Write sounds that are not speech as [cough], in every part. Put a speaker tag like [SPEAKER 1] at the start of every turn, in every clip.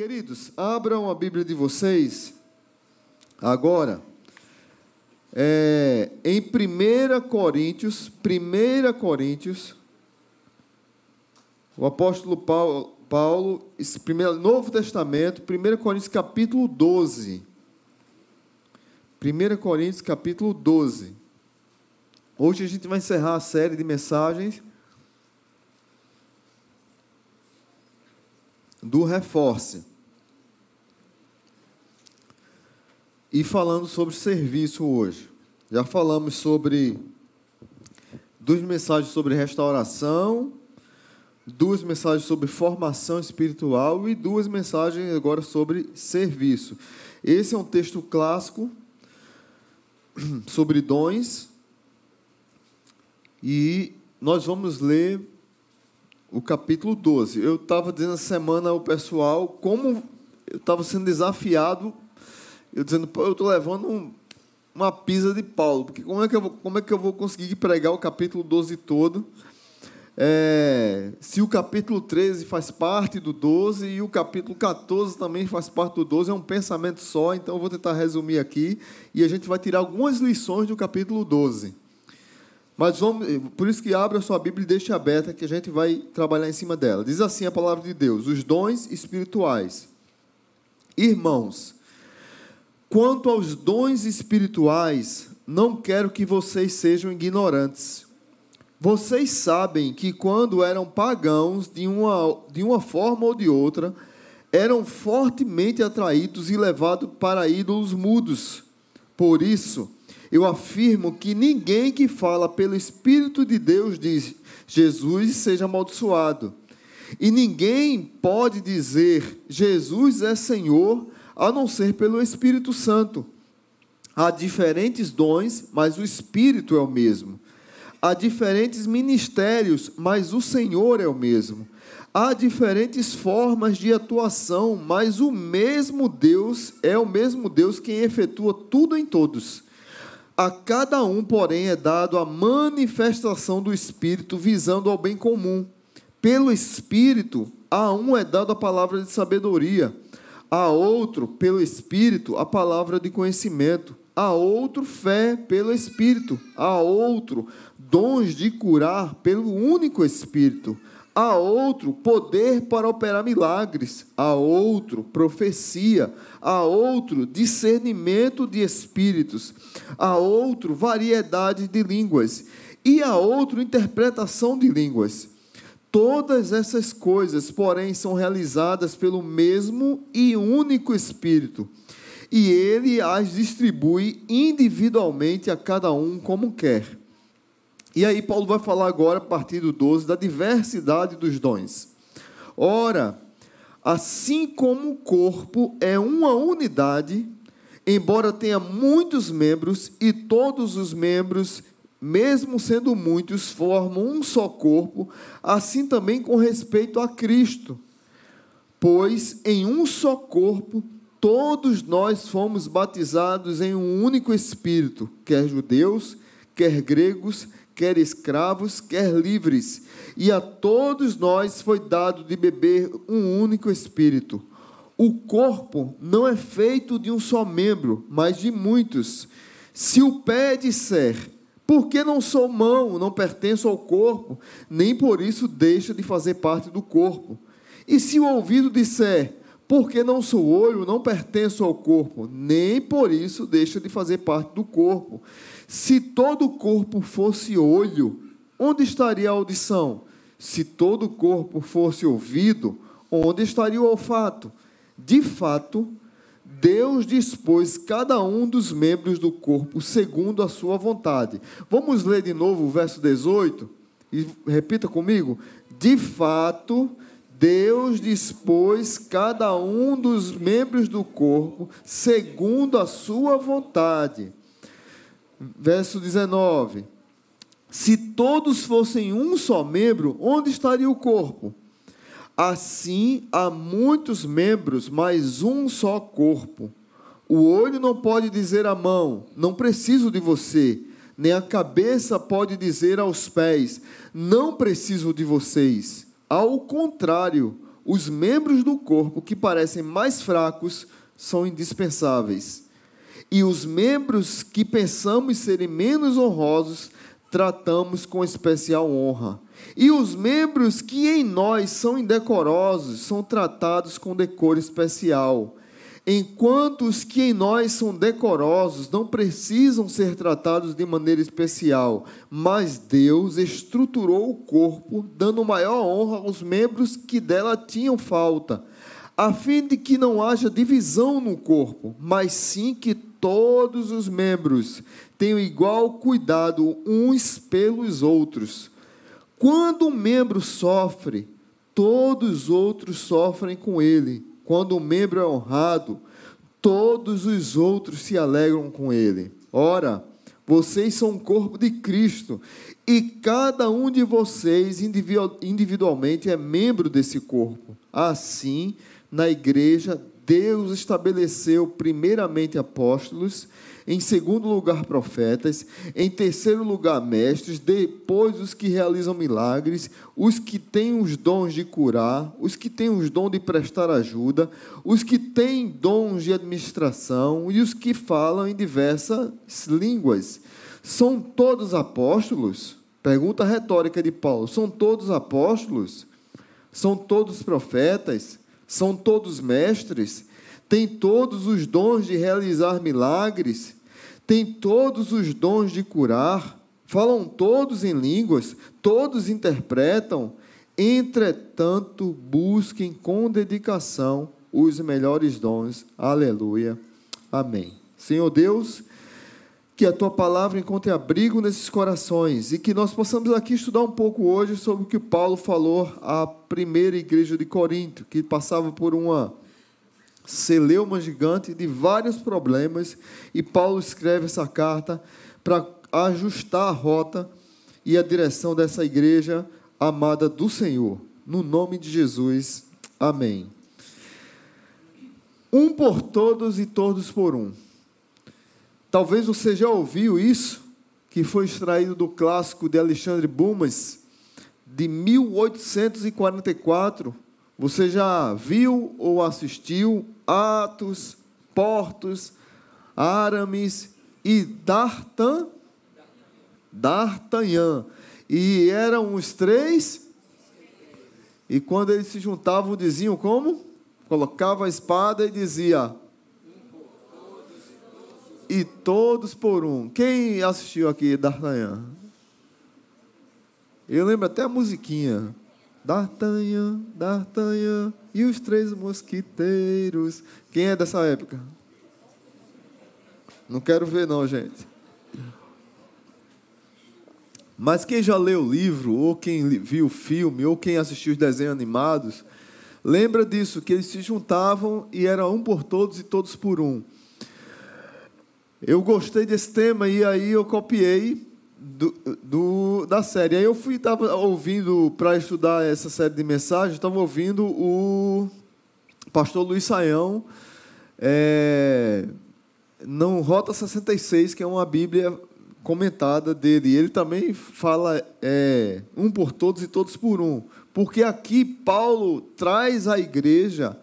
[SPEAKER 1] Queridos, abram a Bíblia de vocês agora. É, em 1 Coríntios, 1 Coríntios, o apóstolo Paulo, Paulo primeiro, Novo Testamento, 1 Coríntios capítulo 12. 1 Coríntios capítulo 12. Hoje a gente vai encerrar a série de mensagens do Reforce. E falando sobre serviço hoje. Já falamos sobre duas mensagens sobre restauração, duas mensagens sobre formação espiritual e duas mensagens agora sobre serviço. Esse é um texto clássico [clears throat] sobre dons e nós vamos ler o capítulo 12. Eu estava dizendo essa semana ao pessoal como eu estava sendo desafiado, eu dizendo, eu estou levando um, uma pisa de Paulo, porque como é, que eu vou, como é que eu vou conseguir pregar o capítulo 12 todo? É, se o capítulo 13 faz parte do 12 e o capítulo 14 também faz parte do 12, é um pensamento só, então eu vou tentar resumir aqui e a gente vai tirar algumas lições do capítulo 12. Mas vamos, por isso que abra a sua Bíblia e deixe aberta que a gente vai trabalhar em cima dela. Diz assim a palavra de Deus: os dons espirituais. Irmãos, quanto aos dons espirituais, não quero que vocês sejam ignorantes. Vocês sabem que quando eram pagãos, de uma, de uma forma ou de outra, eram fortemente atraídos e levados para ídolos mudos. Por isso, eu afirmo que ninguém que fala pelo Espírito de Deus diz Jesus seja amaldiçoado. E ninguém pode dizer Jesus é Senhor a não ser pelo Espírito Santo. Há diferentes dons, mas o Espírito é o mesmo. Há diferentes ministérios, mas o Senhor é o mesmo. Há diferentes formas de atuação, mas o mesmo Deus é o mesmo Deus quem efetua tudo em todos. A cada um, porém, é dado a manifestação do Espírito visando ao bem comum. Pelo Espírito, a um é dado a palavra de sabedoria, a outro, pelo Espírito, a palavra de conhecimento, a outro, fé pelo Espírito, a outro, dons de curar pelo único Espírito. A outro poder para operar milagres, a outro profecia, a outro discernimento de espíritos, a outro variedade de línguas. E a outro interpretação de línguas. Todas essas coisas, porém, são realizadas pelo mesmo e único Espírito, e ele as distribui individualmente a cada um como quer. E aí, Paulo vai falar agora, a partir do 12, da diversidade dos dons. Ora, assim como o corpo é uma unidade, embora tenha muitos membros, e todos os membros, mesmo sendo muitos, formam um só corpo, assim também com respeito a Cristo. Pois em um só corpo, todos nós fomos batizados em um único Espírito, quer judeus, quer gregos, quer escravos, quer livres, e a todos nós foi dado de beber um único espírito. O corpo não é feito de um só membro, mas de muitos. Se o pé disser, por que não sou mão, não pertenço ao corpo, nem por isso deixa de fazer parte do corpo. E se o ouvido disser, porque não sou olho, não pertenço ao corpo, nem por isso deixa de fazer parte do corpo. Se todo o corpo fosse olho, onde estaria a audição? Se todo o corpo fosse ouvido, onde estaria o olfato? De fato, Deus dispôs cada um dos membros do corpo segundo a sua vontade. Vamos ler de novo o verso 18 e repita comigo. De fato, Deus dispôs cada um dos membros do corpo segundo a sua vontade verso 19: Se todos fossem um só membro, onde estaria o corpo? Assim há muitos membros, mas um só corpo. O olho não pode dizer à mão: Não preciso de você. Nem a cabeça pode dizer aos pés: Não preciso de vocês. Ao contrário, os membros do corpo que parecem mais fracos são indispensáveis. E os membros que pensamos serem menos honrosos, tratamos com especial honra. E os membros que em nós são indecorosos, são tratados com decoro especial. Enquanto os que em nós são decorosos não precisam ser tratados de maneira especial, mas Deus estruturou o corpo, dando maior honra aos membros que dela tinham falta, a fim de que não haja divisão no corpo, mas sim que todos os membros tenham igual cuidado uns pelos outros. Quando um membro sofre, todos os outros sofrem com ele. Quando um membro é honrado, todos os outros se alegram com ele. Ora, vocês são o corpo de Cristo e cada um de vocês individualmente é membro desse corpo. Assim, na igreja, Deus estabeleceu primeiramente apóstolos, em segundo lugar, profetas, em terceiro lugar, mestres, depois os que realizam milagres, os que têm os dons de curar, os que têm os dons de prestar ajuda, os que têm dons de administração e os que falam em diversas línguas. São todos apóstolos? Pergunta retórica de Paulo: são todos apóstolos? São todos profetas? São todos mestres? Têm todos os dons de realizar milagres? Têm todos os dons de curar, falam todos em línguas, todos interpretam. Entretanto, busquem com dedicação os melhores dons. Aleluia. Amém. Senhor Deus, que a tua palavra encontre abrigo nesses corações e que nós possamos aqui estudar um pouco hoje sobre o que Paulo falou à primeira igreja de Corinto, que passava por uma celeuma gigante de vários problemas, e Paulo escreve essa carta para ajustar a rota e a direção dessa igreja amada do Senhor. No nome de Jesus, amém. Um por todos e todos por um. Talvez você já ouviu isso, que foi extraído do clássico de Alexandre Bumas, de 1844 você já viu ou assistiu Atos, Portos, Aramis e D'Artan? D'Artagnan. E eram os três. E quando eles se juntavam, diziam como? Colocava a espada e dizia: E todos por um. Quem assistiu aqui D'Artagnan? Eu lembro até a musiquinha. D'Artagnan, D'Artagnan e os três mosquiteiros. Quem é dessa época? Não quero ver não, gente. Mas quem já leu o livro, ou quem viu o filme, ou quem assistiu os desenhos animados, lembra disso, que eles se juntavam e era um por todos e todos por um. Eu gostei desse tema e aí eu copiei do, do, da série. Aí eu fui tava ouvindo para estudar essa série de mensagens, estava ouvindo o pastor Luiz Saião é, não Rota 66, que é uma Bíblia comentada dele. Ele também fala é, um por todos e todos por um. Porque aqui Paulo traz a igreja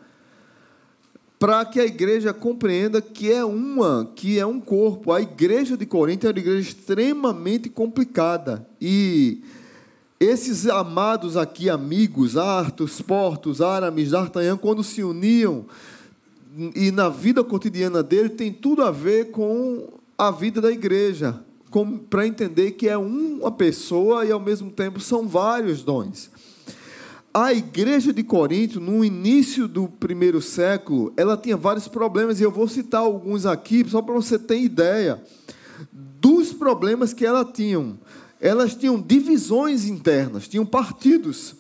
[SPEAKER 1] para que a igreja compreenda que é uma, que é um corpo. A igreja de Corinto é uma igreja extremamente complicada. E esses amados aqui, amigos, Artos, Portos, Aramis, D'Artagnan, quando se uniam, e na vida cotidiana dele, tem tudo a ver com a vida da igreja, para entender que é uma pessoa e, ao mesmo tempo, são vários dons a igreja de Corinto, no início do primeiro século, ela tinha vários problemas, e eu vou citar alguns aqui, só para você ter ideia dos problemas que ela tinham. Elas tinham divisões internas, tinham partidos.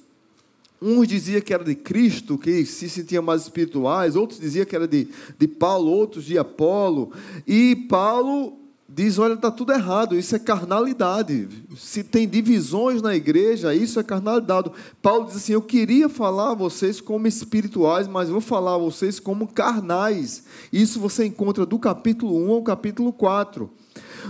[SPEAKER 1] Uns diziam que era de Cristo, que se sentiam mais espirituais, outros diziam que era de, de Paulo, outros de Apolo. E Paulo diz: olha, está tudo errado, isso é carnalidade. Se tem divisões na igreja, isso é carnalidade. Paulo diz assim: eu queria falar a vocês como espirituais, mas vou falar a vocês como carnais. Isso você encontra do capítulo 1 ao capítulo 4.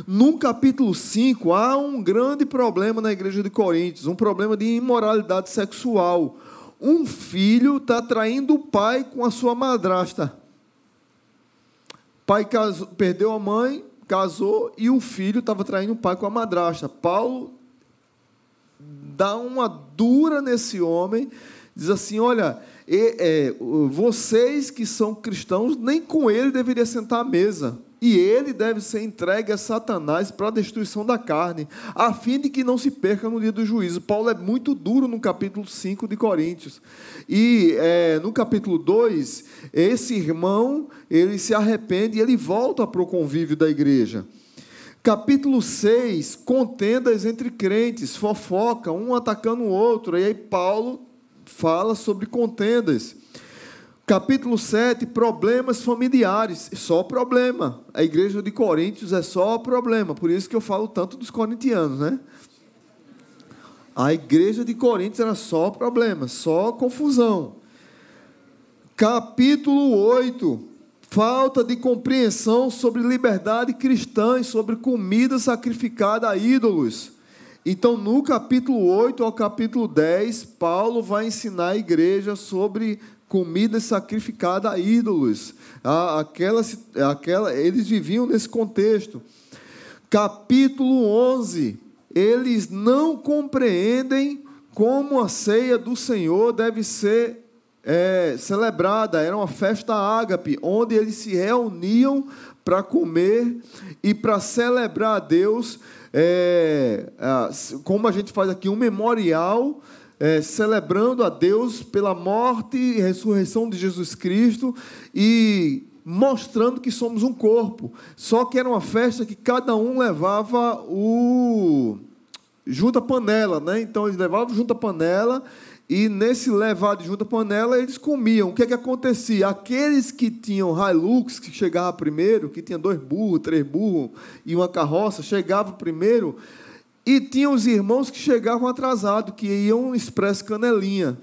[SPEAKER 1] No capítulo 5, há um grande problema na igreja de Coríntios, um problema de imoralidade sexual. um filho está traindo o pai com a sua madrasta. pai casou, perdeu a mãe, casou e o filho estava traindo o pai com a madrasta. Paulo dá uma dura nesse homem, diz assim: olha, é, vocês que são cristãos, nem com ele deveria sentar à mesa. E ele deve ser entregue a Satanás para a destruição da carne, a fim de que não se perca no dia do juízo. Paulo é muito duro no capítulo 5 de Coríntios. E é, no capítulo 2, esse irmão, ele se arrepende e ele volta para o convívio da igreja. Capítulo 6, contendas entre crentes, fofoca, um atacando o outro. E aí Paulo fala sobre contendas. Capítulo 7, problemas familiares. Só problema. A igreja de Coríntios é só problema. Por isso que eu falo tanto dos corintianos, né? A igreja de Coríntios era só problema, só confusão. Capítulo 8, falta de compreensão sobre liberdade cristã e sobre comida sacrificada a ídolos. Então, no capítulo 8 ao capítulo 10, Paulo vai ensinar a igreja sobre comida sacrificada a ídolos. Aquela, aquela, eles viviam nesse contexto. Capítulo 11. Eles não compreendem como a ceia do Senhor deve ser é, celebrada. Era uma festa ágape, onde eles se reuniam para comer e para celebrar a Deus, é, como a gente faz aqui, um memorial é, celebrando a Deus pela morte e ressurreição de Jesus Cristo e mostrando que somos um corpo. Só que era uma festa que cada um levava o junta panela, né? Então eles levavam junta panela e nesse levar de junta panela eles comiam. O que é que acontecia? Aqueles que tinham Hilux, que chegava primeiro, que tinha dois burros, três burros e uma carroça, chegava primeiro, e tinha os irmãos que chegavam atrasados, que iam expresso canelinha.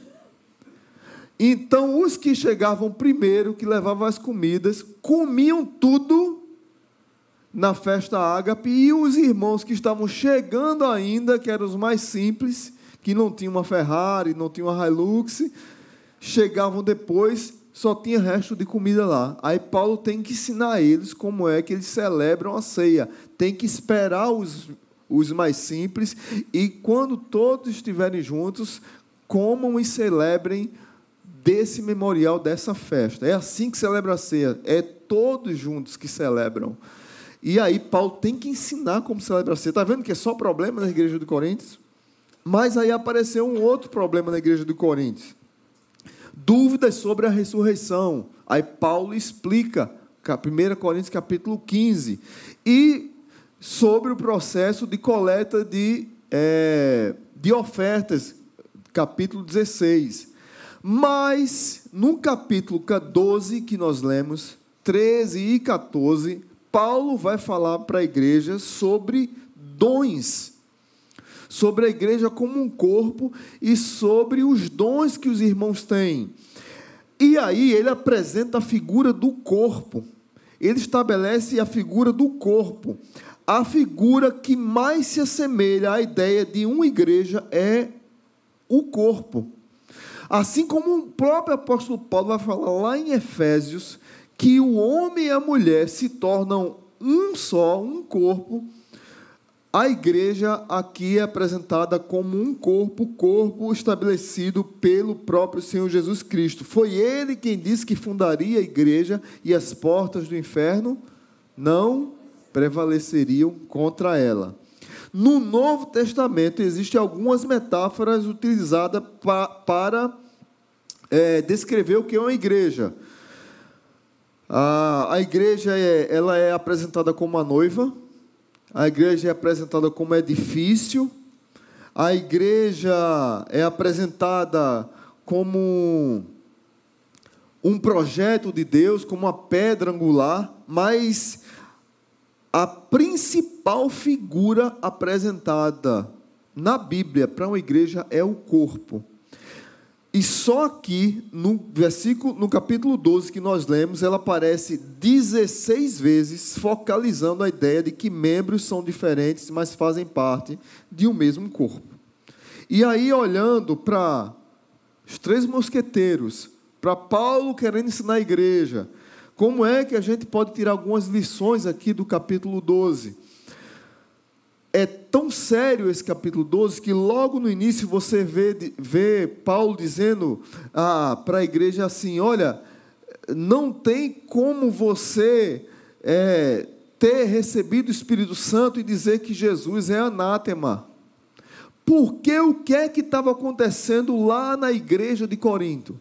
[SPEAKER 1] Então, os que chegavam primeiro, que levavam as comidas, comiam tudo na festa ágape, e os irmãos que estavam chegando ainda, que eram os mais simples, que não tinham uma Ferrari, não tinham uma Hilux, chegavam depois, só tinha resto de comida lá. Aí Paulo tem que ensinar eles como é que eles celebram a ceia. Tem que esperar os, os mais simples, e quando todos estiverem juntos, comam e celebrem desse memorial, dessa festa. É assim que celebra a ceia, é todos juntos que celebram. E aí Paulo tem que ensinar como celebra a ceia. Está vendo que é só problema na igreja de Coríntios? Mas aí apareceu um outro problema na igreja de Coríntios. Dúvidas sobre a ressurreição. Aí Paulo explica, 1 Coríntios capítulo 15. E sobre o processo de coleta de, é, de ofertas, capítulo 16. Mas, no capítulo 12 que nós lemos, 13 e 14, Paulo vai falar para a igreja sobre dons, sobre a igreja como um corpo e sobre os dons que os irmãos têm. E aí ele apresenta a figura do corpo. Ele estabelece a figura do corpo a figura que mais se assemelha à ideia de uma igreja é o corpo. Assim como o próprio apóstolo Paulo vai falar lá em Efésios, que o homem e a mulher se tornam um só, um corpo, a igreja aqui é apresentada como um corpo, corpo estabelecido pelo próprio Senhor Jesus Cristo. Foi ele quem disse que fundaria a igreja e as portas do inferno não prevaleceriam contra ela. No Novo Testamento existem algumas metáforas utilizadas pa, para é, descrever o que é uma igreja. A, a igreja é, ela é apresentada como uma noiva, a igreja é apresentada como edifício, a igreja é apresentada como um projeto de Deus, como uma pedra angular, mas a principal figura apresentada na Bíblia para uma igreja é o corpo. E só aqui, no versículo, no capítulo 12 que nós lemos, ela aparece 16 vezes, focalizando a ideia de que membros são diferentes, mas fazem parte de um mesmo corpo. E aí, olhando para os três mosqueteiros, para Paulo querendo ensinar a igreja. Como é que a gente pode tirar algumas lições aqui do capítulo 12? É tão sério esse capítulo 12 que logo no início você vê, vê Paulo dizendo ah, para a igreja assim: olha, não tem como você é, ter recebido o Espírito Santo e dizer que Jesus é anátema. Porque o que é que estava acontecendo lá na igreja de Corinto?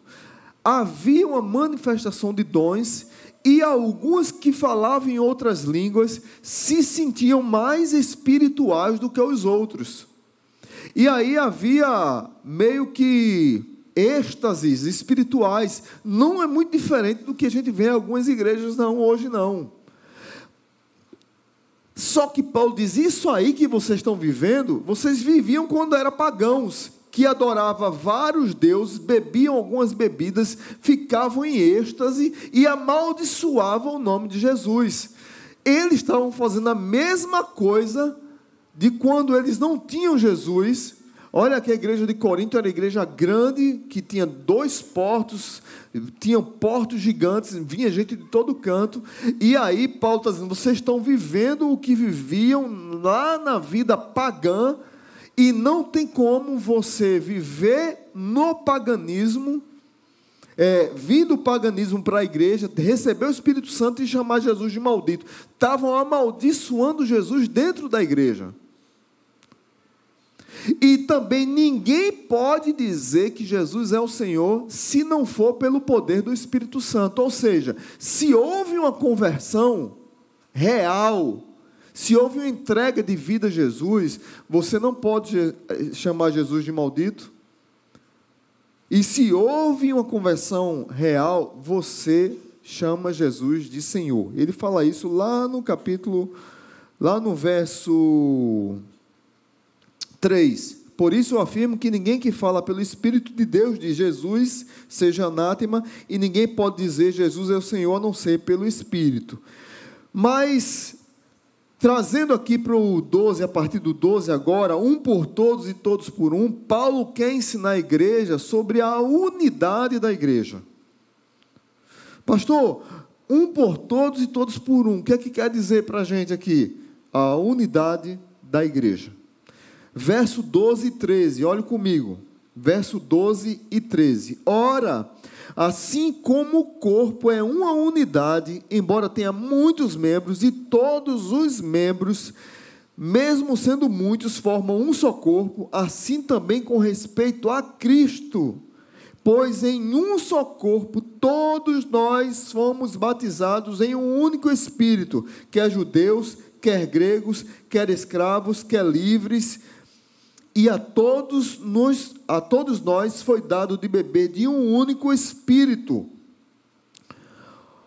[SPEAKER 1] Havia uma manifestação de dons e alguns que falavam em outras línguas se sentiam mais espirituais do que os outros. E aí havia meio que êxtases espirituais. Não é muito diferente do que a gente vê em algumas igrejas não hoje não. Só que Paulo diz: Isso aí que vocês estão vivendo, vocês viviam quando eram pagãos, que adoravam vários deuses, bebiam algumas bebidas, ficavam em êxtase e amaldiçoavam o nome de Jesus. Eles estavam fazendo a mesma coisa de quando eles não tinham Jesus Olha que a igreja de Corinto era uma igreja grande, que tinha dois portos, tinham portos gigantes, vinha gente de todo canto. E aí Paulo está dizendo: vocês estão vivendo o que viviam lá na vida pagã, e não tem como você viver no paganismo, é, vir do paganismo para a igreja, receber o Espírito Santo e chamar Jesus de maldito. Estavam amaldiçoando Jesus dentro da igreja. E também ninguém pode dizer que Jesus é o Senhor se não for pelo poder do Espírito Santo. Ou seja, se houve uma conversão real, se houve uma entrega de vida a Jesus, você não pode eh, chamar Jesus de maldito. E se houve uma conversão real, você chama Jesus de Senhor. Ele fala isso lá no capítulo, lá no verso 3. Por isso eu afirmo que ninguém que fala pelo Espírito de Deus de Jesus seja anátema, e ninguém pode dizer Jesus é o Senhor a não ser pelo Espírito. Mas, trazendo aqui para o 12, a partir do 12 agora, um por todos e todos por um, Paulo quer ensinar a igreja sobre a unidade da igreja. Pastor, um por todos e todos por um, o que é que quer dizer para a gente aqui? A unidade da igreja. Verso 12 e 13, olhe comigo. Verso 12 e 13. Ora, assim como o corpo é uma unidade, embora tenha muitos membros, e todos os membros, mesmo sendo muitos, formam um só corpo, assim também com respeito a Cristo. Pois em um só corpo todos nós fomos batizados em um único Espírito, quer judeus, quer gregos, quer escravos, quer livres e a todos, nós, a todos nós foi dado de beber de um único espírito.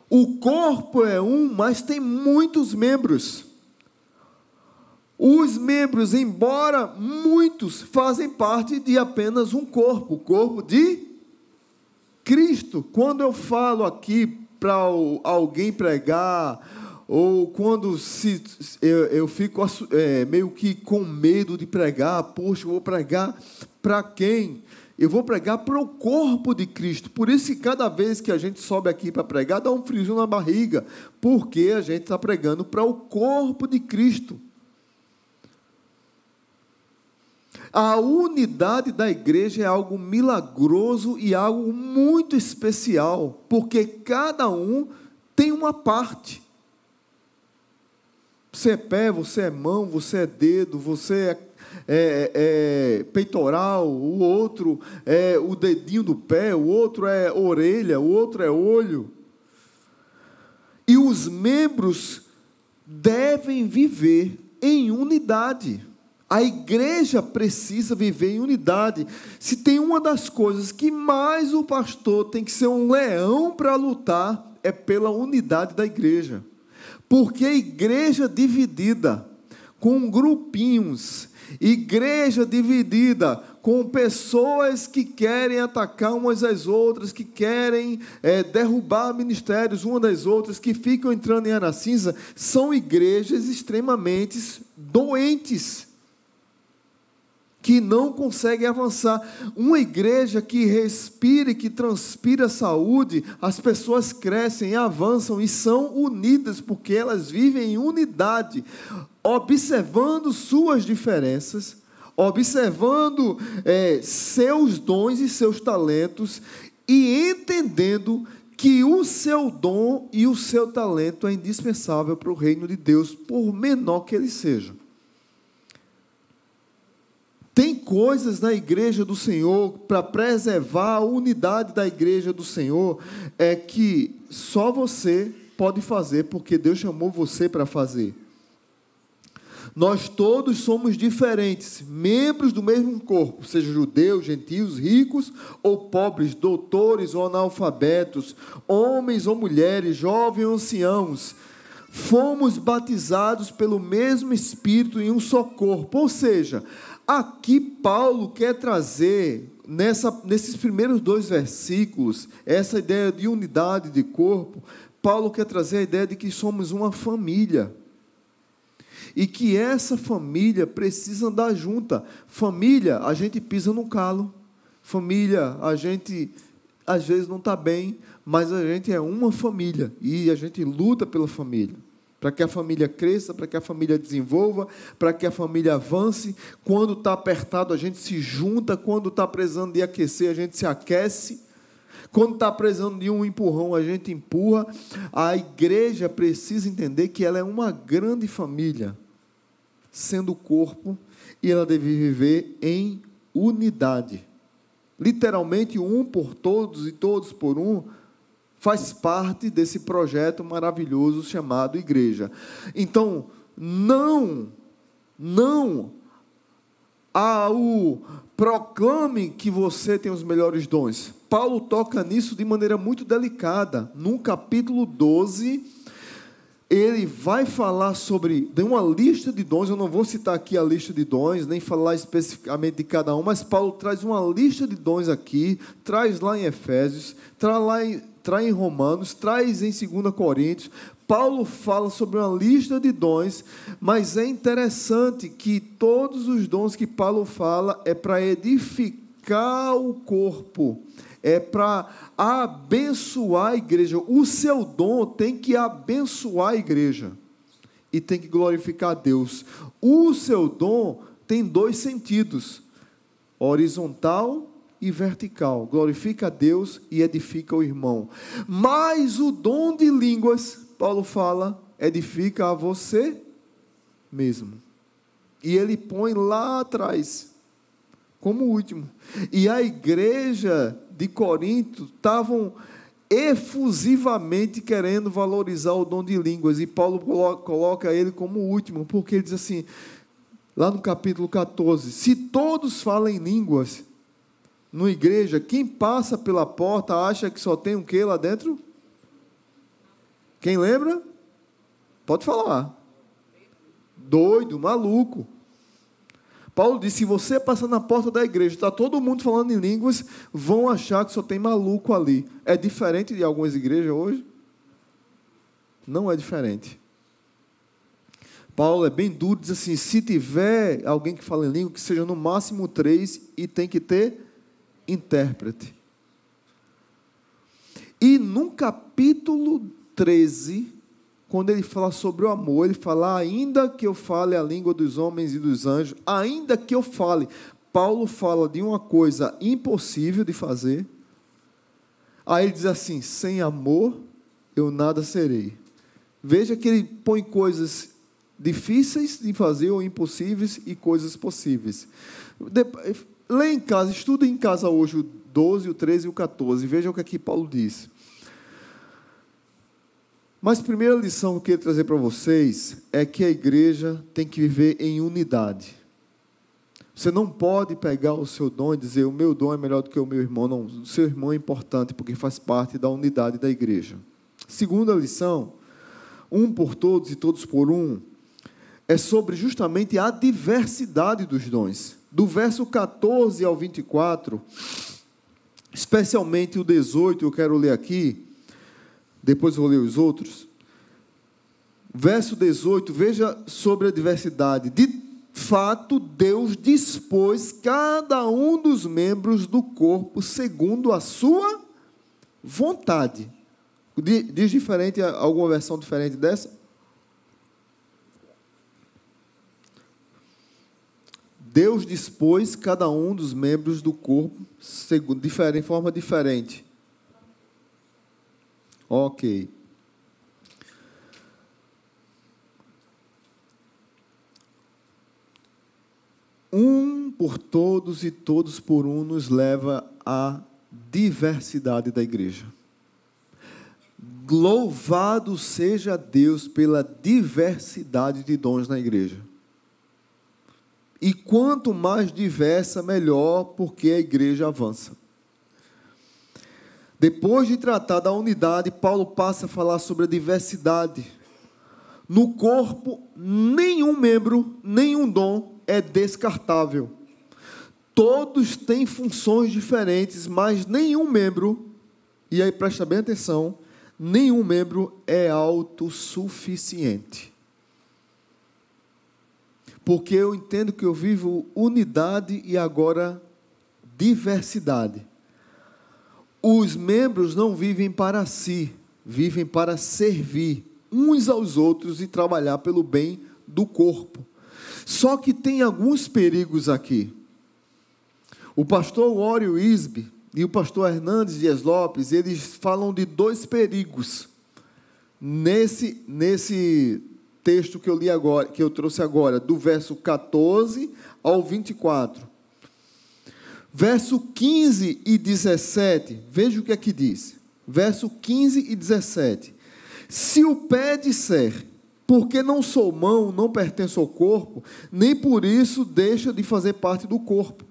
[SPEAKER 1] O corpo é um, mas tem muitos membros. Os membros, embora muitos, fazem parte de apenas um corpo, o corpo de Cristo. Quando eu falo aqui para alguém pregar, ou quando se, eu, eu fico é, meio que com medo de pregar, poxa, eu vou pregar para quem? Eu vou pregar para o corpo de Cristo. Por isso que cada vez que a gente sobe aqui para pregar, dá um friozinho na barriga, porque a gente está pregando para o corpo de Cristo. A unidade da igreja é algo milagroso e algo muito especial, porque cada um tem uma parte. Você é pé, você é mão, você é dedo, você é, é, é, peitoral, o outro é o dedinho do pé, o outro é orelha, o outro é olho. E os membros devem viver em unidade. A igreja precisa viver em unidade. Se tem uma das coisas que mais o pastor tem que ser um leão para lutar, é pela unidade da igreja. Porque igreja dividida, com grupinhos, igreja dividida, com pessoas que querem atacar umas às outras, que querem é, derrubar ministérios umas das outras, que ficam entrando em Ana Cinza, são igrejas extremamente doentes que não conseguem avançar. Uma igreja que respira e que transpira saúde, as pessoas crescem, avançam e são unidas, porque elas vivem em unidade, observando suas diferenças, observando é, seus dons e seus talentos e entendendo que o seu dom e o seu talento é indispensável para o reino de Deus, por menor que ele seja. Tem coisas na igreja do Senhor para preservar a unidade da igreja do Senhor, é que só você pode fazer, porque Deus chamou você para fazer. Nós todos somos diferentes, membros do mesmo corpo, seja judeus, gentios, ricos ou pobres, doutores ou analfabetos, homens ou mulheres, jovens ou anciãos. Fomos batizados pelo mesmo Espírito em um só corpo. Ou seja, aqui Paulo quer trazer, nessa, nesses primeiros dois versículos, essa ideia de unidade de corpo. Paulo quer trazer a ideia de que somos uma família e que essa família precisa andar junta. Família, a gente pisa no calo. Família, a gente às vezes não está bem, mas a gente é uma família e a gente luta pela família. Para que a família cresça, para que a família desenvolva, para que a família avance. Quando está apertado, a gente se junta. Quando está precisando de aquecer, a gente se aquece. Quando está precisando de um empurrão, a gente empurra. A igreja precisa entender que ela é uma grande família sendo corpo e ela deve viver em unidade. Literalmente, um por todos e todos por um, faz parte desse projeto maravilhoso chamado igreja. Então, não, não ao proclame que você tem os melhores dons. Paulo toca nisso de maneira muito delicada. No capítulo 12, ele vai falar sobre tem uma lista de dons. Eu não vou citar aqui a lista de dons, nem falar especificamente de cada um, mas Paulo traz uma lista de dons aqui, traz lá em Efésios, traz lá em, traz em Romanos, traz em 2 Coríntios. Paulo fala sobre uma lista de dons, mas é interessante que todos os dons que Paulo fala é para edificar o corpo é para abençoar a igreja. O seu dom tem que abençoar a igreja e tem que glorificar a Deus. O seu dom tem dois sentidos: horizontal e vertical. Glorifica a Deus e edifica o irmão. Mas o dom de línguas, Paulo fala, edifica a você mesmo. E ele põe lá atrás, como último. E a igreja de Corinto estavam efusivamente querendo valorizar o dom de línguas, e Paulo coloca ele como último, porque ele diz assim, lá no capítulo 14: se todos falam em línguas, na igreja, quem passa pela porta acha que só tem um que lá dentro? Quem lembra? Pode falar. Doido, maluco. Paulo disse: se você passar na porta da igreja, está todo mundo falando em línguas, vão achar que só tem maluco ali. É diferente de algumas igrejas hoje? Não é diferente. Paulo é bem duro, diz assim: se tiver alguém que fala em língua, que seja no máximo três e tem que ter intérprete. E no capítulo 13, quando ele fala sobre o amor, ele fala, ainda que eu fale a língua dos homens e dos anjos, ainda que eu fale. Paulo fala de uma coisa impossível de fazer. Aí ele diz assim: sem amor eu nada serei. Veja que ele põe coisas difíceis de fazer ou impossíveis e coisas possíveis. Lê em casa, estuda em casa hoje o 12, o 13 e o 14. Veja o que aqui Paulo diz. Mas a primeira lição que eu queria trazer para vocês é que a igreja tem que viver em unidade. Você não pode pegar o seu dom e dizer o meu dom é melhor do que o meu irmão. Não, o seu irmão é importante porque faz parte da unidade da igreja. Segunda lição, um por todos e todos por um, é sobre justamente a diversidade dos dons. Do verso 14 ao 24, especialmente o 18, eu quero ler aqui, depois vou ler os outros. Verso 18, veja sobre a diversidade. De fato, Deus dispôs cada um dos membros do corpo segundo a sua vontade. Diz diferente, alguma versão diferente dessa? Deus dispôs cada um dos membros do corpo de forma diferente. Ok. Um por todos e todos por um nos leva à diversidade da igreja. Louvado seja Deus pela diversidade de dons na igreja. E quanto mais diversa, melhor, porque a igreja avança. Depois de tratar da unidade, Paulo passa a falar sobre a diversidade. No corpo, nenhum membro, nenhum dom é descartável. Todos têm funções diferentes, mas nenhum membro, e aí presta bem atenção, nenhum membro é autossuficiente. Porque eu entendo que eu vivo unidade e agora diversidade. Os membros não vivem para si, vivem para servir uns aos outros e trabalhar pelo bem do corpo. Só que tem alguns perigos aqui. O pastor Ório Isbe e o pastor Hernandes Dias Lopes, eles falam de dois perigos nesse, nesse texto que eu li agora, que eu trouxe agora, do verso 14 ao 24. Verso 15 e 17, veja o que aqui diz. Verso 15 e 17. Se o pé disser, porque não sou mão, não pertenço ao corpo, nem por isso deixa de fazer parte do corpo.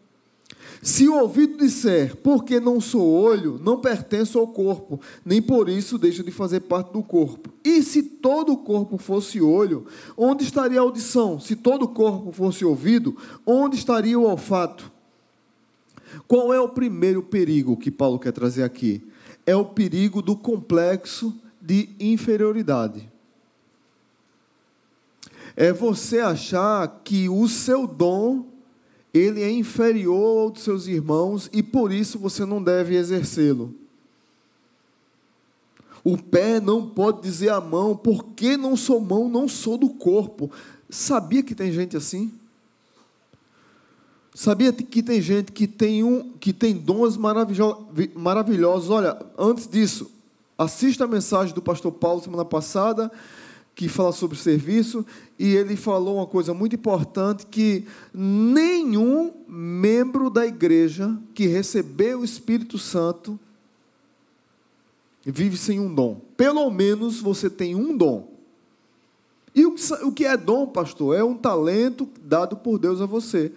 [SPEAKER 1] Se o ouvido disser, porque não sou olho, não pertenço ao corpo, nem por isso deixa de fazer parte do corpo. E se todo o corpo fosse olho, onde estaria a audição? Se todo o corpo fosse ouvido, onde estaria o olfato? Qual é o primeiro perigo que Paulo quer trazer aqui? É o perigo do complexo de inferioridade é você achar que o seu dom ele é inferior ao dos seus irmãos e por isso você não deve exercê-lo. O pé não pode dizer à mão, porque não sou mão, não sou do corpo. Sabia que tem gente assim? Sabia que tem gente que tem, um, que tem dons maravilhosos? Olha, antes disso, assista a mensagem do pastor Paulo semana passada que fala sobre serviço, e ele falou uma coisa muito importante que nenhum membro da igreja que recebeu o Espírito Santo vive sem um dom. Pelo menos você tem um dom. E o que é dom, pastor? É um talento dado por Deus a você.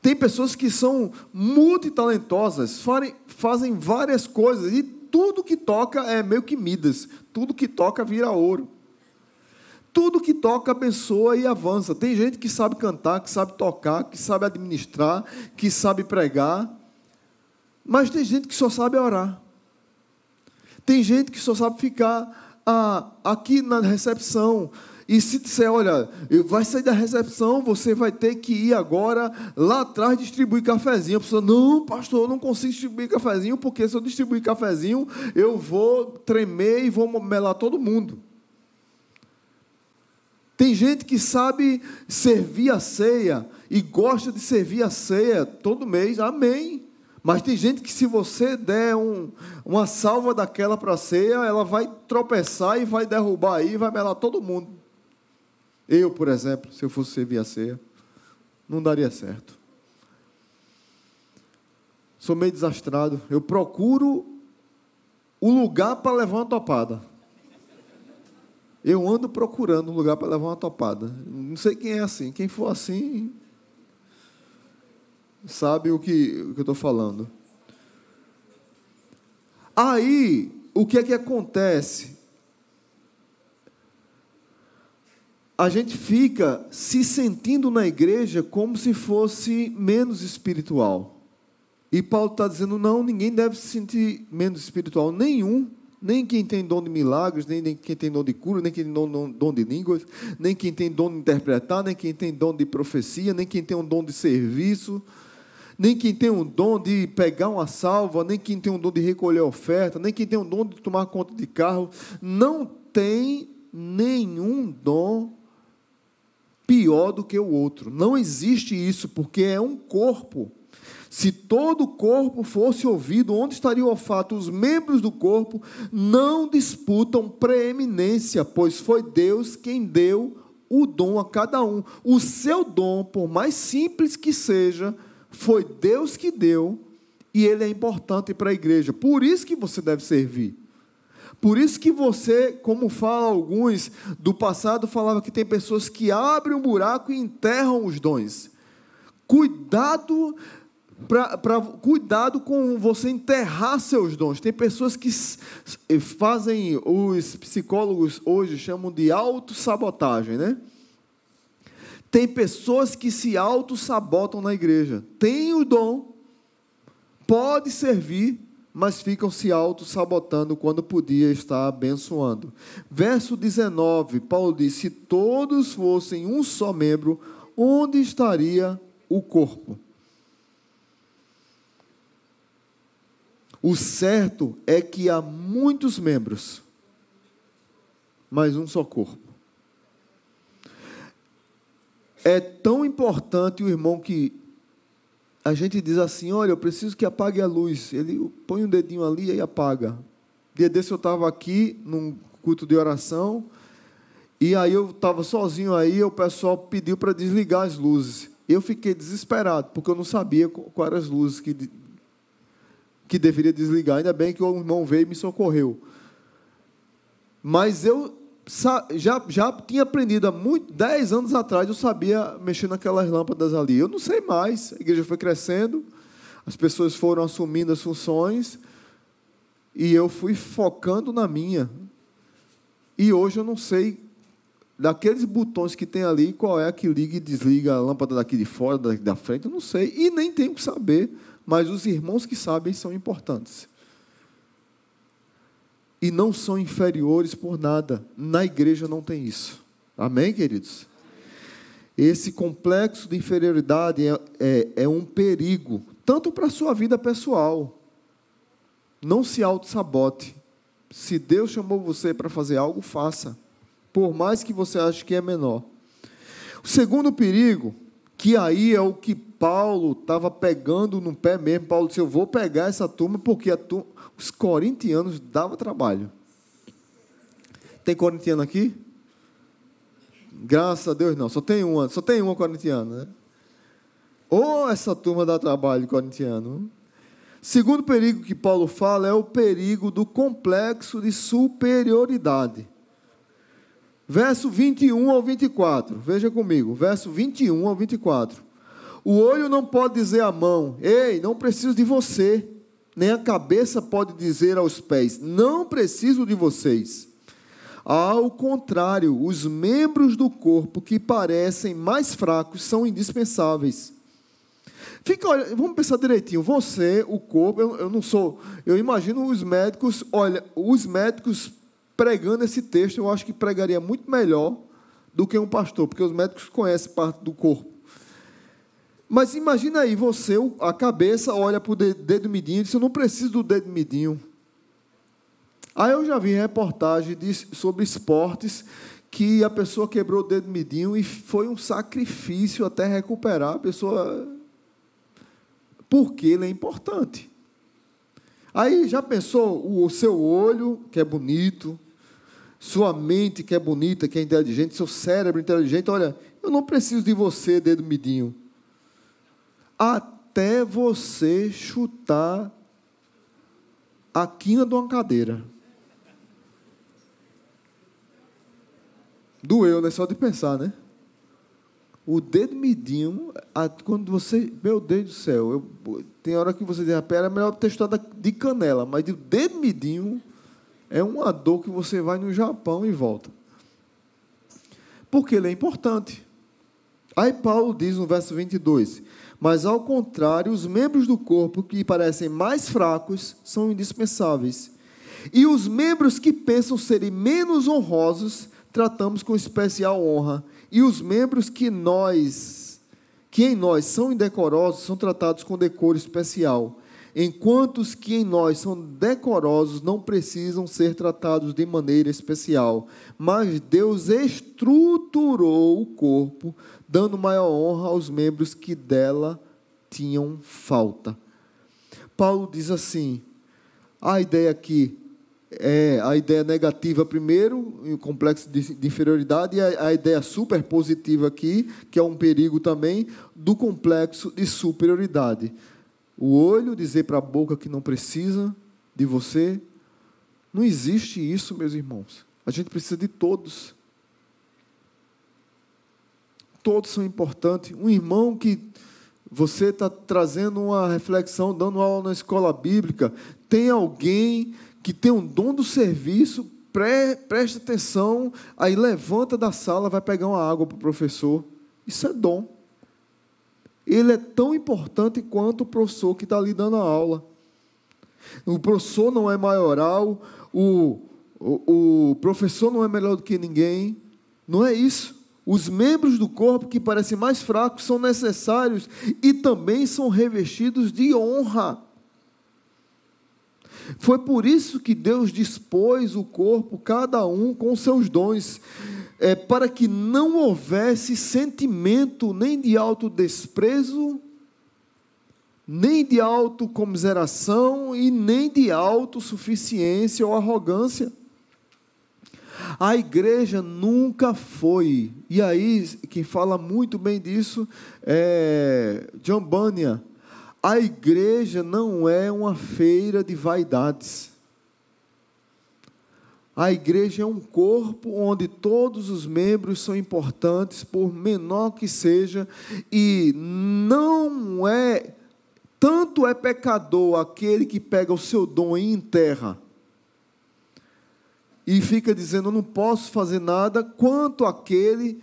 [SPEAKER 1] Tem pessoas que são multitalentosas, fazem várias coisas, e tudo que toca é meio que Midas, tudo que toca vira ouro. Tudo que toca abençoa e avança. Tem gente que sabe cantar, que sabe tocar, que sabe administrar, que sabe pregar. Mas tem gente que só sabe orar. Tem gente que só sabe ficar ah, aqui na recepção. E se disser, olha, vai sair da recepção, você vai ter que ir agora lá atrás distribuir cafezinho. A pessoa, não, pastor, eu não consigo distribuir cafezinho, porque se eu distribuir cafezinho, eu vou tremer e vou melar todo mundo. Tem gente que sabe servir a ceia e gosta de servir a ceia todo mês, amém. Mas tem gente que, se você der um, uma salva daquela para a ceia, ela vai tropeçar e vai derrubar aí, vai melar todo mundo. Eu, por exemplo, se eu fosse servir a ceia, não daria certo. Sou meio desastrado. Eu procuro o lugar para levar uma topada. Eu ando procurando um lugar para levar uma topada. Não sei quem é assim. Quem for assim, sabe o que, o que eu estou falando. Aí, o que é que acontece? A gente fica se sentindo na igreja como se fosse menos espiritual. E Paulo está dizendo: não, ninguém deve se sentir menos espiritual. Nenhum Nem quem tem dom de milagres, nem, nem quem tem dom de cura, nem quem tem dom, dom de línguas, nem quem tem dom de interpretar, nem quem tem dom de profecia, nem quem tem um dom de serviço, nem quem tem um dom de pegar uma salva, nem quem tem um dom de recolher oferta, nem quem tem um dom de tomar conta de carro, não tem nenhum dom pior do que o outro. Não existe isso, porque é um corpo. Se todo o corpo fosse ouvido, onde estaria o olfato? Os membros do corpo não disputam preeminência, pois foi Deus quem deu o dom a cada um. O seu dom, por mais simples que seja, foi Deus que deu e ele é importante para a igreja. Por isso que você deve servir. Por isso que você, como fala alguns do passado, falava que tem pessoas que abrem um buraco e enterram os dons. Cuidado Pra, cuidado com você enterrar seus dons. Tem pessoas que fazem, os psicólogos hoje chamam de autossabotagem, né? Tem pessoas que se auto-sabotam na igreja. Tem o dom, pode servir, mas ficam se auto-sabotando quando podia estar abençoando. Verso 19, Paulo diz: Se todos fossem um só membro, onde estaria o corpo? O certo é que há muitos membros, mas um só corpo. É tão importante o irmão que a gente diz assim: olha, eu preciso que apague a luz. Ele põe um dedinho ali e apaga. Dia desse eu estava aqui num culto de oração e aí eu estava sozinho aí, o pessoal pediu para desligar as luzes. Eu fiquei desesperado, porque eu não sabia quais eram as luzes que que deveria desligar. Ainda bem que o irmão veio e me socorreu. Mas eu já, já tinha aprendido há muito, dez anos atrás, eu sabia mexer naquelas lâmpadas ali. Eu não sei mais. A igreja foi crescendo, as pessoas foram assumindo as funções, e eu fui focando na minha. E hoje eu não sei daqueles botões que tem ali, qual é a que liga e desliga a lâmpada daqui de fora, daqui da frente, eu não sei. E nem tenho que saber mas os irmãos que sabem são importantes. E não são inferiores por nada. Na igreja não tem isso. Amém, queridos? Esse complexo de inferioridade é, é, é um perigo, tanto para a sua vida pessoal. Não se auto-sabote. Se Deus chamou você para fazer algo, faça. Por mais que você ache que é menor. O segundo perigo, que aí é o que Paulo estava pegando no pé mesmo. Paulo disse: Eu vou pegar essa turma porque turma, os corintianos davam trabalho. Tem corintiano aqui? Graças a Deus não, só tem uma, só tem uma corintiana, né? Ou essa turma dá trabalho corintiano. Segundo perigo que Paulo fala é o perigo do complexo de superioridade. Verso 21 ao 24. Veja comigo, verso 21 ao 24. O olho não pode dizer à mão: Ei, não preciso de você. Nem a cabeça pode dizer aos pés: Não preciso de vocês. Ao contrário, os membros do corpo que parecem mais fracos são indispensáveis. Fica, olha, vamos pensar direitinho. Você, o corpo, eu, eu não sou. Eu imagino os médicos, olha, os médicos pregando esse texto, eu acho que pregaria muito melhor do que um pastor, porque os médicos conhecem parte do corpo. Mas imagina aí, você, a cabeça olha para o dedo midinho e diz, eu não preciso do dedo midinho. Aí eu já vi reportagem de, sobre esportes que a pessoa quebrou o dedo midinho e foi um sacrifício até recuperar a pessoa. Porque ele é importante. Aí já pensou o seu olho, que é bonito, sua mente, que é bonita, que é inteligente, seu cérebro inteligente, olha, eu não preciso de você, dedo midinho até você chutar a quina de uma cadeira. Doeu, né? Só de pensar, né? O dedo midinho, quando você. Meu Deus do céu, eu, tem hora que você diz, a pera é melhor ter de canela, mas o dedo midinho é uma dor que você vai no Japão e volta. Porque ele é importante. Aí Paulo diz no verso 22: mas, ao contrário, os membros do corpo que parecem mais fracos são indispensáveis. E os membros que pensam serem menos honrosos, tratamos com especial honra. E os membros que nós, que em nós são indecorosos, são tratados com decoro especial. Enquanto os que em nós são decorosos não precisam ser tratados de maneira especial. Mas Deus estruturou o corpo, dando maior honra aos membros que dela tinham falta. Paulo diz assim: a ideia aqui é a ideia negativa primeiro, o complexo de, de inferioridade, e a, a, ideia superpositiva aqui, que é um perigo também, do complexo de superioridade. O olho dizer para a boca que não precisa de você. Não existe isso, meus irmãos. A gente precisa de todos. Todos são importantes. Um irmão que você está trazendo uma reflexão, dando aula na escola bíblica. Tem alguém que tem um dom do serviço, pre, atenção, aí levanta da sala, vai pegar uma água para o professor. Isso é dom. Ele é tão importante quanto o professor que está ali dando a aula. O professor não é maioral, o, o, o professor não é melhor do que ninguém. Não é isso. Os membros do corpo que parecem mais fracos são necessários e também são revestidos de honra. Foi por isso que Deus dispôs o corpo, cada um com seus dons, é, para que não houvesse sentimento nem de autodesprezo, nem de autocomiseração e nem de autossuficiência ou arrogância. A igreja nunca foi, e aí quem fala muito bem disso é John Bunyan. A igreja não é uma feira de vaidades. A igreja é um corpo onde todos os membros são importantes, por menor que seja, e não é, tanto é pecador aquele que pega o seu dom e enterra. E fica dizendo: Eu não posso fazer nada, quanto aquele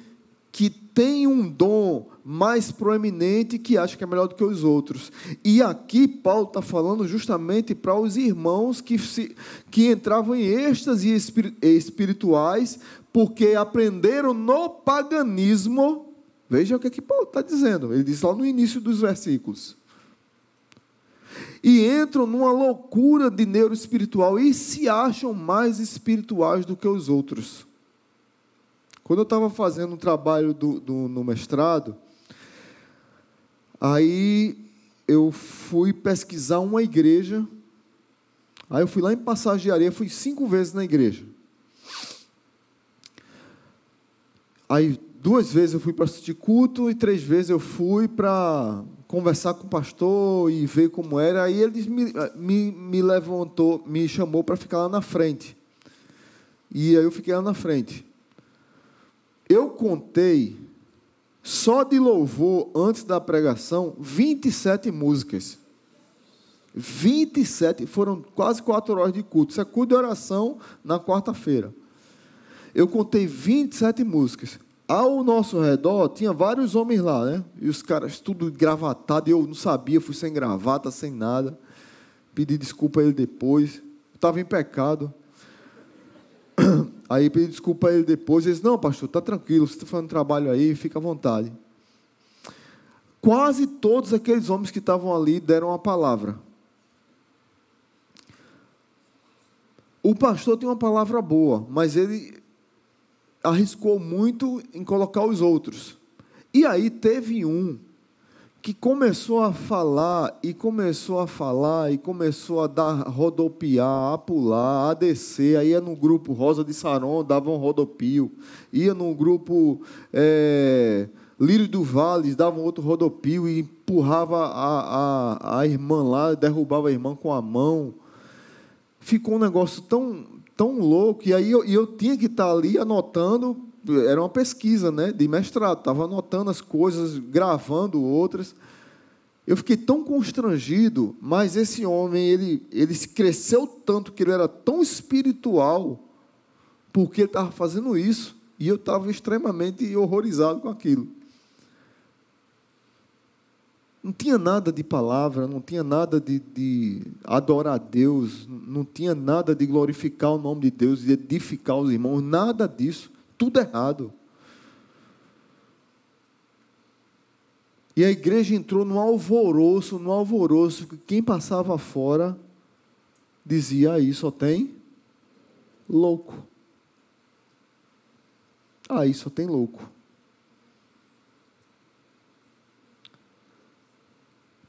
[SPEAKER 1] que tem um dom mais proeminente que acha que é melhor do que os outros. E aqui Paulo está falando justamente para os irmãos que, se, que entravam em êxtase espirituais porque aprenderam no paganismo. Veja o que, é que Paulo está dizendo. Ele diz lá no início dos versículos e entram numa loucura de neuroespiritual e se acham mais espirituais do que os outros. Quando eu estava fazendo um trabalho do, do, no mestrado, aí eu fui pesquisar uma igreja. Aí eu fui lá em Passagem de Areia, fui cinco vezes na igreja. Aí duas vezes eu fui para assistir culto e três vezes eu fui para conversar com o pastor e ver como era. Aí ele me, me, me levantou, me chamou para ficar lá na frente. E aí eu fiquei lá na frente. Eu contei, só de louvor, antes da pregação, 27 músicas. 27, foram quase quatro horas de culto. Isso é culto de oração na quarta-feira. Eu contei 27 músicas. Ao nosso redor tinha vários homens lá, né? E os caras tudo gravatado, eu não sabia, fui sem gravata, sem nada. Pedi desculpa a ele depois. Estava em pecado. [clears throat] Aí pedi desculpa a ele depois. Ele disse: Não, pastor, está tranquilo, você está fazendo trabalho aí, fica à vontade. Quase todos aqueles homens que estavam ali deram a palavra. O pastor tem uma palavra boa, mas ele arriscou muito em colocar os outros. E aí teve um que começou a falar e começou a falar e começou a dar rodopiar, a pular, a descer. Aí ia no grupo Rosa de Saron, dava um rodopio. Ia no grupo é, Lírio do Vale, dava um outro rodopio e empurrava a, a, a irmã lá, derrubava a irmã com a mão. Ficou um negócio tão, tão louco. E aí eu, eu tinha que estar ali anotando, era uma pesquisa né, de mestrado, estava anotando as coisas, gravando outras. Eu fiquei tão constrangido, mas esse homem, ele, ele cresceu tanto que ele era tão espiritual, porque ele estava fazendo isso, e eu estava extremamente horrorizado com aquilo. não tinha nada de palavra, não tinha nada de, de, adorar a Deus, não tinha nada de glorificar o nome de Deus, de edificar os irmãos, nada disso, tudo errado. E a igreja entrou no alvoroço, no alvoroço, que quem passava fora dizia: aí só tem louco. Aí só tem louco.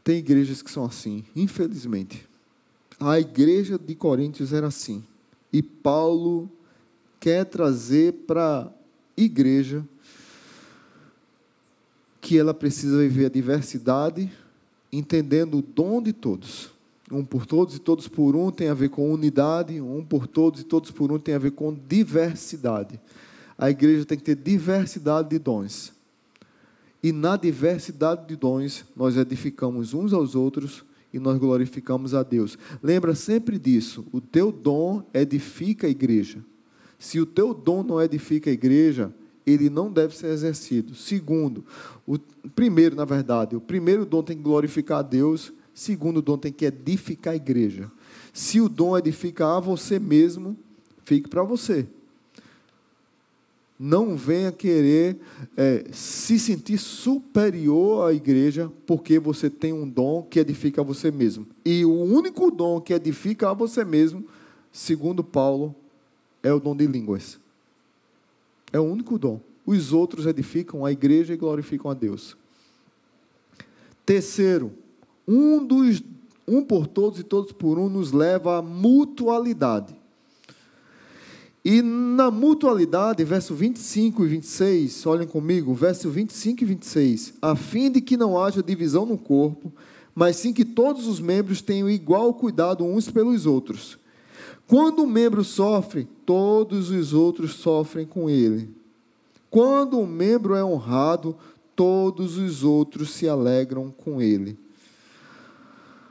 [SPEAKER 1] Tem igrejas que são assim, infelizmente. A igreja de Coríntios era assim. E Paulo quer trazer para a igreja que ela precisa viver a diversidade, entendendo o dom de todos. Um por todos e todos por um tem a ver com unidade, um por todos e todos por um tem a ver com diversidade. A igreja tem que ter diversidade de dons. E na diversidade de dons, nós edificamos uns aos outros e nós glorificamos a Deus. Lembra sempre disso: o teu dom edifica a igreja. Se o teu dom não edifica a igreja, ele não deve ser exercido. Segundo, o primeiro, na verdade, o primeiro dom tem que glorificar a Deus, segundo dom tem que edificar a igreja. Se o dom edifica a você mesmo, fique para você. Não venha querer é, se sentir superior à igreja porque você tem um dom que edifica a você mesmo. E o único dom que edifica a você mesmo, segundo Paulo, é o dom de línguas. É o único dom. Os outros edificam a igreja e glorificam a Deus. Terceiro, um dos um por todos e todos por um nos leva à mutualidade. E na mutualidade, verso 25 e 26, olhem comigo, verso 25 e 26, a fim de que não haja divisão no corpo, mas sim que todos os membros tenham igual cuidado uns pelos outros. Quando um membro sofre, todos os outros sofrem com ele. Quando um membro é honrado, todos os outros se alegram com ele.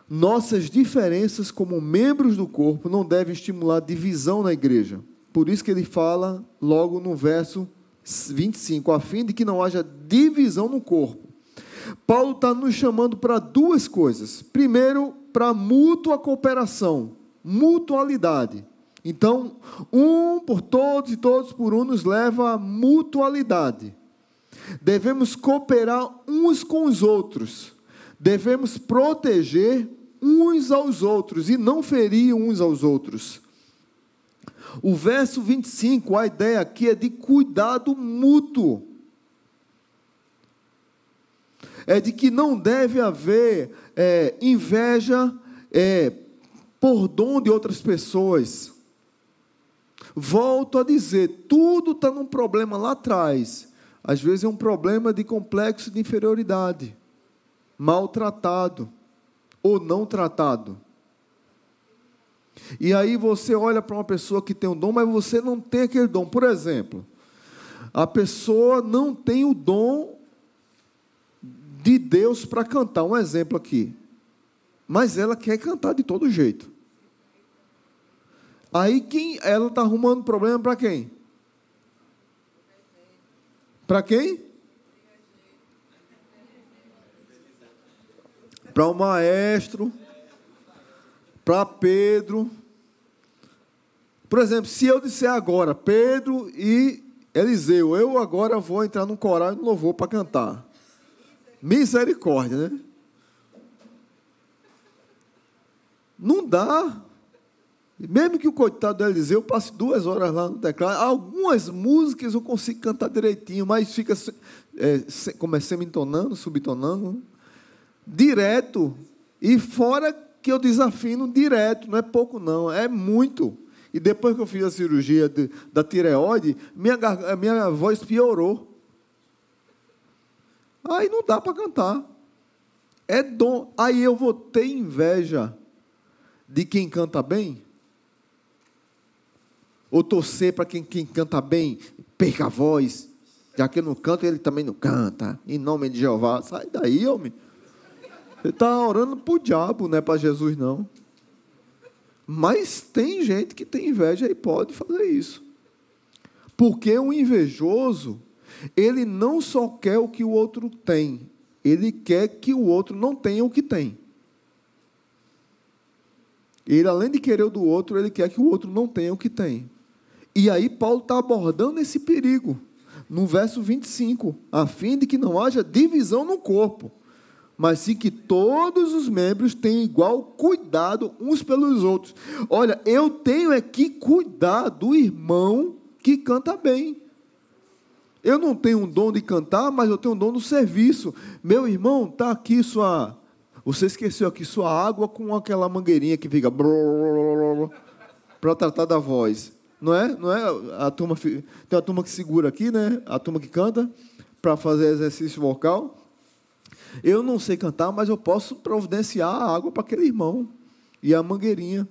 [SPEAKER 1] Nossas diferenças como membros do corpo não devem estimular divisão na igreja por isso que ele fala logo no verso 25, a fim de que não haja divisão no corpo. Paulo está nos chamando para duas coisas. Primeiro, para mútua cooperação, mutualidade. Então, um por todos e todos por um nos leva à mutualidade. Devemos cooperar uns com os outros. Devemos proteger uns aos outros e não ferir uns aos outros. O verso 25, a ideia aqui é de cuidado mútuo. É de que não deve haver é, inveja é, por dom de outras pessoas. Volto a dizer, tudo está num problema lá atrás. Às vezes é um problema de complexo de inferioridade, maltratado ou não tratado. E aí você olha para uma pessoa que tem um dom, mas você não tem aquele dom. Por exemplo, a pessoa não tem o dom de Deus para cantar. Um exemplo aqui. Mas ela quer cantar de todo jeito. Aí quem ela está arrumando problema para quem? Para quem? Para o maestro para Pedro. Por exemplo, se eu disser agora, Pedro e Eliseu, eu agora vou entrar num coral e no louvor para cantar. Misericórdia, né? Não dá. Mesmo que o coitado do Eliseu passe duas horas lá no teclado, algumas músicas eu consigo cantar direitinho, mas fica, é, como é, subtonando, direto. E fora que eu desafino direto, não é pouco não, é muito. E depois que eu fiz a cirurgia de, da tireoide, minha, minha voz piorou. Aí não dá para cantar. É dom. Aí eu vou ter inveja de quem canta bem? Ou torcer para quem, quem canta bem perca a voz? Já que eu não canto, ele também não canta. Em nome de Jeová. Sai daí, homem. Você está orando para o diabo, não é para Jesus, não. Mas tem gente que tem inveja e pode fazer isso. Porque o invejoso, ele não só quer o que o outro tem, ele quer que o outro não tenha o que tem. Ele, além de querer o do outro, ele quer que o outro não tenha o que tem. E aí Paulo está abordando esse perigo no verso 25, a fim de que não haja divisão no corpo, mas sim que todos os membros tenham igual cuidado uns pelos outros. Olha, eu tenho é que cuidar do irmão que canta bem. Eu não tenho um dom de cantar, mas eu tenho um dom do serviço. Meu irmão, está aqui sua. Você esqueceu aqui sua água com aquela mangueirinha que fica. Para tratar da voz. Não é? Não é? A turma, tem a turma que segura aqui, né? A turma que canta para fazer exercício vocal. Eu não sei cantar, mas eu posso providenciar a água para aquele irmão e a mangueirinha.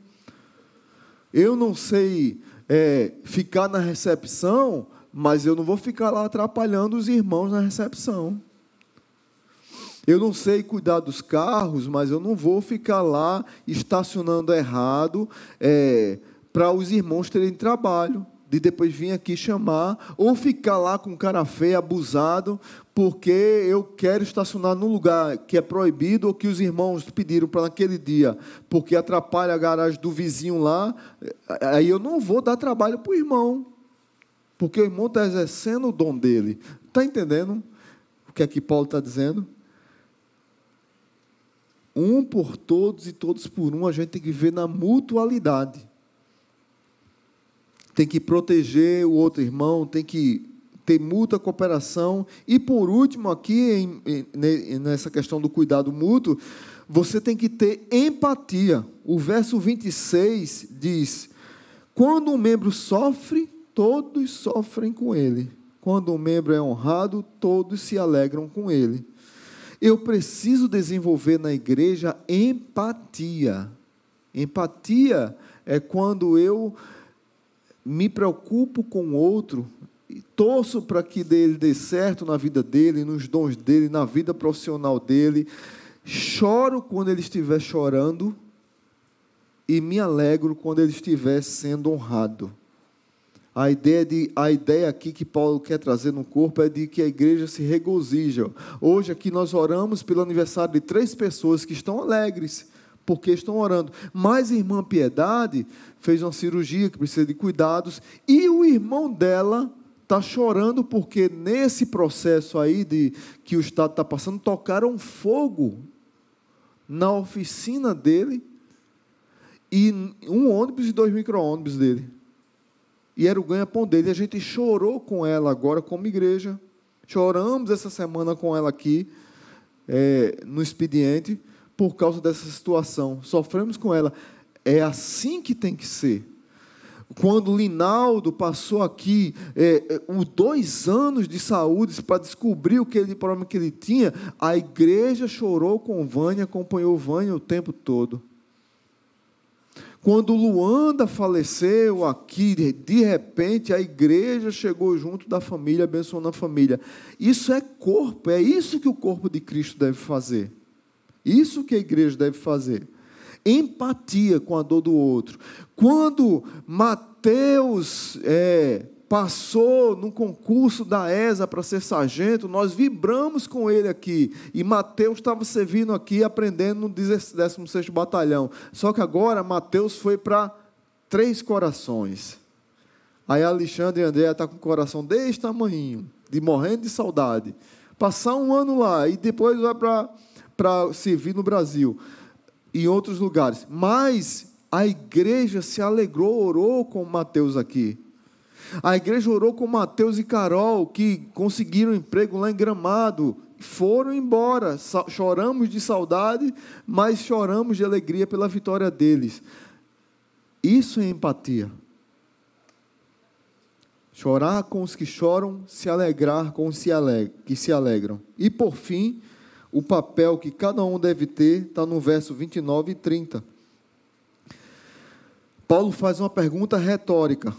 [SPEAKER 1] Eu não sei é, ficar na recepção, mas eu não vou ficar lá atrapalhando os irmãos na recepção. Eu não sei cuidar dos carros, mas eu não vou ficar lá estacionando errado é, para os irmãos terem trabalho. De depois vir aqui chamar, ou ficar lá com cara feia, abusado, porque eu quero estacionar num lugar que é proibido ou que os irmãos pediram para naquele dia, porque atrapalha a garagem do vizinho lá, aí eu não vou dar trabalho para o irmão. Porque o irmão está exercendo o dom dele. Está entendendo o que é que Paulo está dizendo? Um por todos e todos por um, a gente tem que ver na mutualidade. Tem que proteger o outro irmão, tem que ter mútua cooperação. E por último, aqui, em, em, nessa questão do cuidado mútuo, você tem que ter empatia. O verso 26 diz: Quando um membro sofre, todos sofrem com ele. Quando um membro é honrado, todos se alegram com ele. Eu preciso desenvolver na igreja empatia. Empatia é quando eu me preocupo com o outro, torço para que ele dê certo na vida dele, nos dons dele, na vida profissional dele. Choro quando ele estiver chorando e me alegro quando ele estiver sendo honrado. A ideia, de, a ideia aqui que Paulo quer trazer no corpo é de que a igreja se regozija. Hoje aqui nós oramos pelo aniversário de três pessoas que estão alegres, porque estão orando. Mas a irmã Piedade fez uma cirurgia que precisa de cuidados, e o irmão dela está chorando porque nesse processo aí de que o Estado está passando, tocaram fogo na oficina dele e um ônibus e dois micro-ônibus dele e era o ganha-pão dele. E a gente chorou com ela agora como igreja. Choramos essa semana com ela aqui, é, no expediente, por causa dessa situação. Sofremos com ela. É assim que tem que ser. Quando Linaldo passou aqui é, é, os dois anos de saúde para descobrir o que ele, problema que ele tinha, a igreja chorou com Vânia, acompanhou Vânia o tempo todo. Quando Luanda faleceu aqui, de repente a igreja chegou junto da família, abençoando a família. Isso é corpo, é isso que o corpo de Cristo deve fazer. Isso que a igreja deve fazer. Empatia com a dor do outro. Quando Mateus é, passou no concurso da ESA para ser sargento, nós vibramos com ele aqui. E Mateus estava servindo aqui, aprendendo no 16º Batalhão. Só que agora Mateus foi para Três Corações. Aí Alexandre e André estão tá com o coração desse tamanho, de morrendo de saudade. Passar um ano lá e depois vai para servir no Brasil, em outros lugares. Mas a igreja se alegrou, orou com Mateus aqui. A igreja orou com Mateus e Carol, que conseguiram emprego lá em Gramado, foram embora. Choramos de saudade, mas choramos de alegria pela vitória deles. Isso é empatia. Chorar com os que choram, se alegrar com os que se alegram. E por fim, o papel que cada um deve ter está no verso 29 e 30. Paulo faz uma pergunta retórica.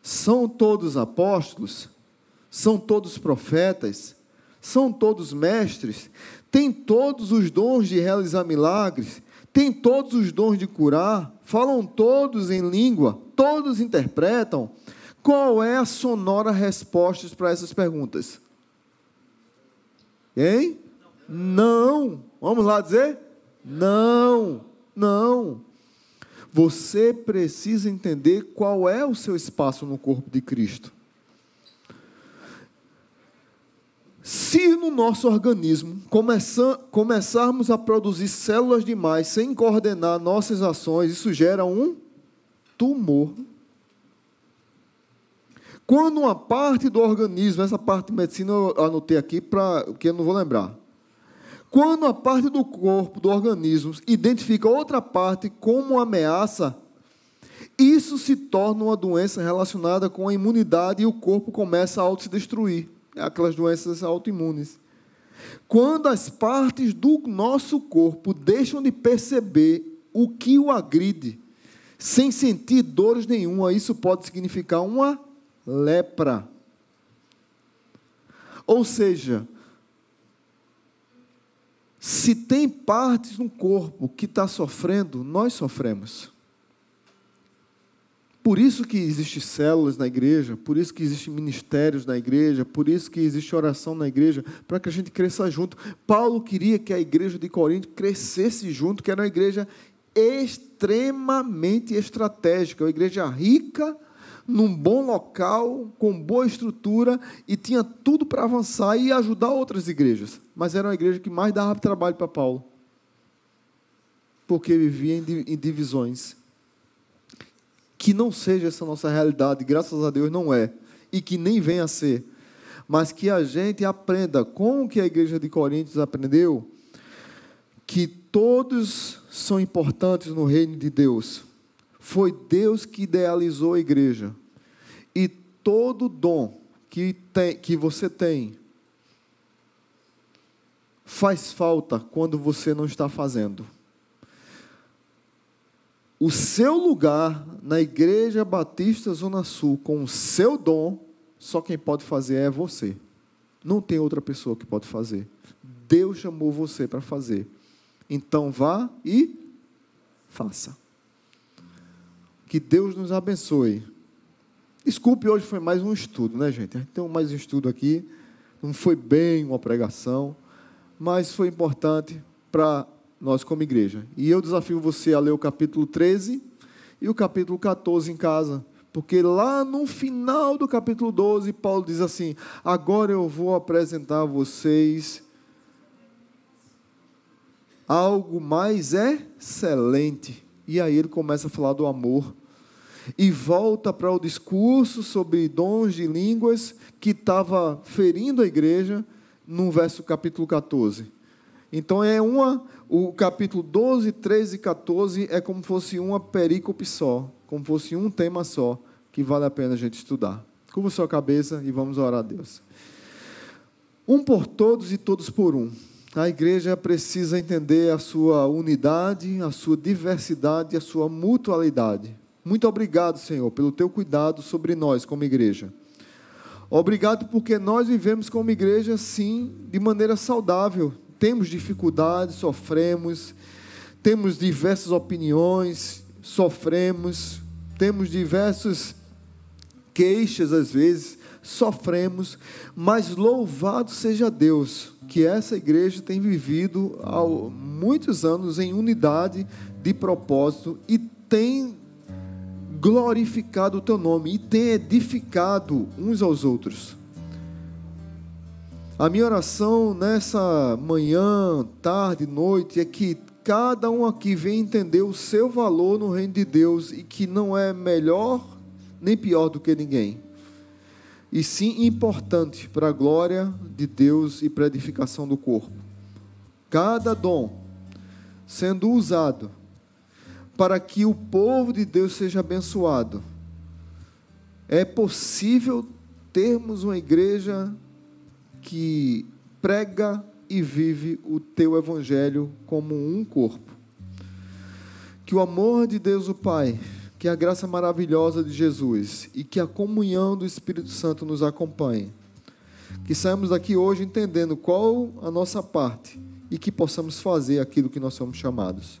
[SPEAKER 1] São todos apóstolos? São todos profetas? São todos mestres? Têm todos os dons de realizar milagres? Têm todos os dons de curar? Falam todos em língua? Todos interpretam? Qual é a sonora resposta para essas perguntas? Hein? Não. Vamos lá dizer? Não. Não. Você precisa entender qual é o seu espaço no corpo de Cristo. Se no nosso organismo começarmos a produzir células demais sem coordenar nossas ações, isso gera um tumor. Quando uma parte do organismo, essa parte de medicina eu anotei aqui para que eu não vou lembrar. Quando a parte do corpo, do organismo, identifica outra parte como ameaça, isso se torna uma doença relacionada com a imunidade e o corpo começa a auto se destruir aquelas doenças autoimunes. Quando as partes do nosso corpo deixam de perceber o que o agride, sem sentir dores nenhuma, isso pode significar uma lepra. Ou seja, se tem partes no corpo que está sofrendo, nós sofremos. Por isso que existem células na igreja, por isso que existem ministérios na igreja, por isso que existe oração na igreja, para que a gente cresça junto. Paulo queria que a igreja de Corinto crescesse junto, que era uma igreja extremamente estratégica, uma igreja rica, num bom local, com boa estrutura e tinha tudo para avançar e ajudar outras igrejas. Mas era uma igreja que mais dava trabalho para Paulo, porque vivia em divisões que não seja essa nossa realidade, graças a Deus não é, e que nem venha a ser, mas que a gente aprenda com o que a igreja de Coríntios aprendeu, que todos são importantes no reino de Deus. Foi Deus que idealizou a igreja. E todo dom que, tem, que você tem faz falta quando você não está fazendo o seu lugar na Igreja Batista Zona Sul, com o seu dom, só quem pode fazer é você. Não tem outra pessoa que pode fazer. Deus chamou você para fazer. Então vá e faça. Que Deus nos abençoe. Desculpe, hoje foi mais um estudo, né, gente? A gente tem mais um estudo aqui. Não foi bem uma pregação, mas foi importante para nós como igreja. E eu desafio você a ler o capítulo 13 e o capítulo 14 em casa, porque lá no final do capítulo 12, Paulo diz assim: Agora eu vou apresentar a vocês algo mais excelente. E aí ele começa a falar do amor. E volta para o discurso sobre dons de línguas que estava ferindo a igreja no verso capítulo 14. Então é uma, o capítulo 12, 13 e 14 é como fosse uma perícope só, como fosse um tema só, que vale a pena a gente estudar. Curva sua cabeça e vamos orar a Deus. Um por todos e todos por um. A igreja precisa entender a sua unidade, a sua diversidade, a sua mutualidade. Muito obrigado, Senhor, pelo teu cuidado sobre nós como igreja. Obrigado porque nós vivemos como igreja, sim, de maneira saudável, temos dificuldades, sofremos, temos diversas opiniões, sofremos, temos diversas queixas às vezes, sofremos, mas louvado seja Deus que essa igreja tem vivido há muitos anos em unidade de propósito e tem glorificado o teu nome e tem edificado uns aos outros. A minha oração nessa manhã, tarde, noite é que cada um aqui venha entender o seu valor no reino de Deus e que não é melhor nem pior do que ninguém. E sim importante para a glória de Deus e para a edificação do corpo. Cada dom sendo usado para que o povo de Deus seja abençoado. É possível termos uma igreja que prega e vive o teu evangelho como um corpo. Que o amor de Deus o Pai, que a graça maravilhosa de Jesus e que a comunhão do Espírito Santo nos acompanhe. Que saímos daqui hoje entendendo qual a nossa parte e que possamos fazer aquilo que nós somos chamados.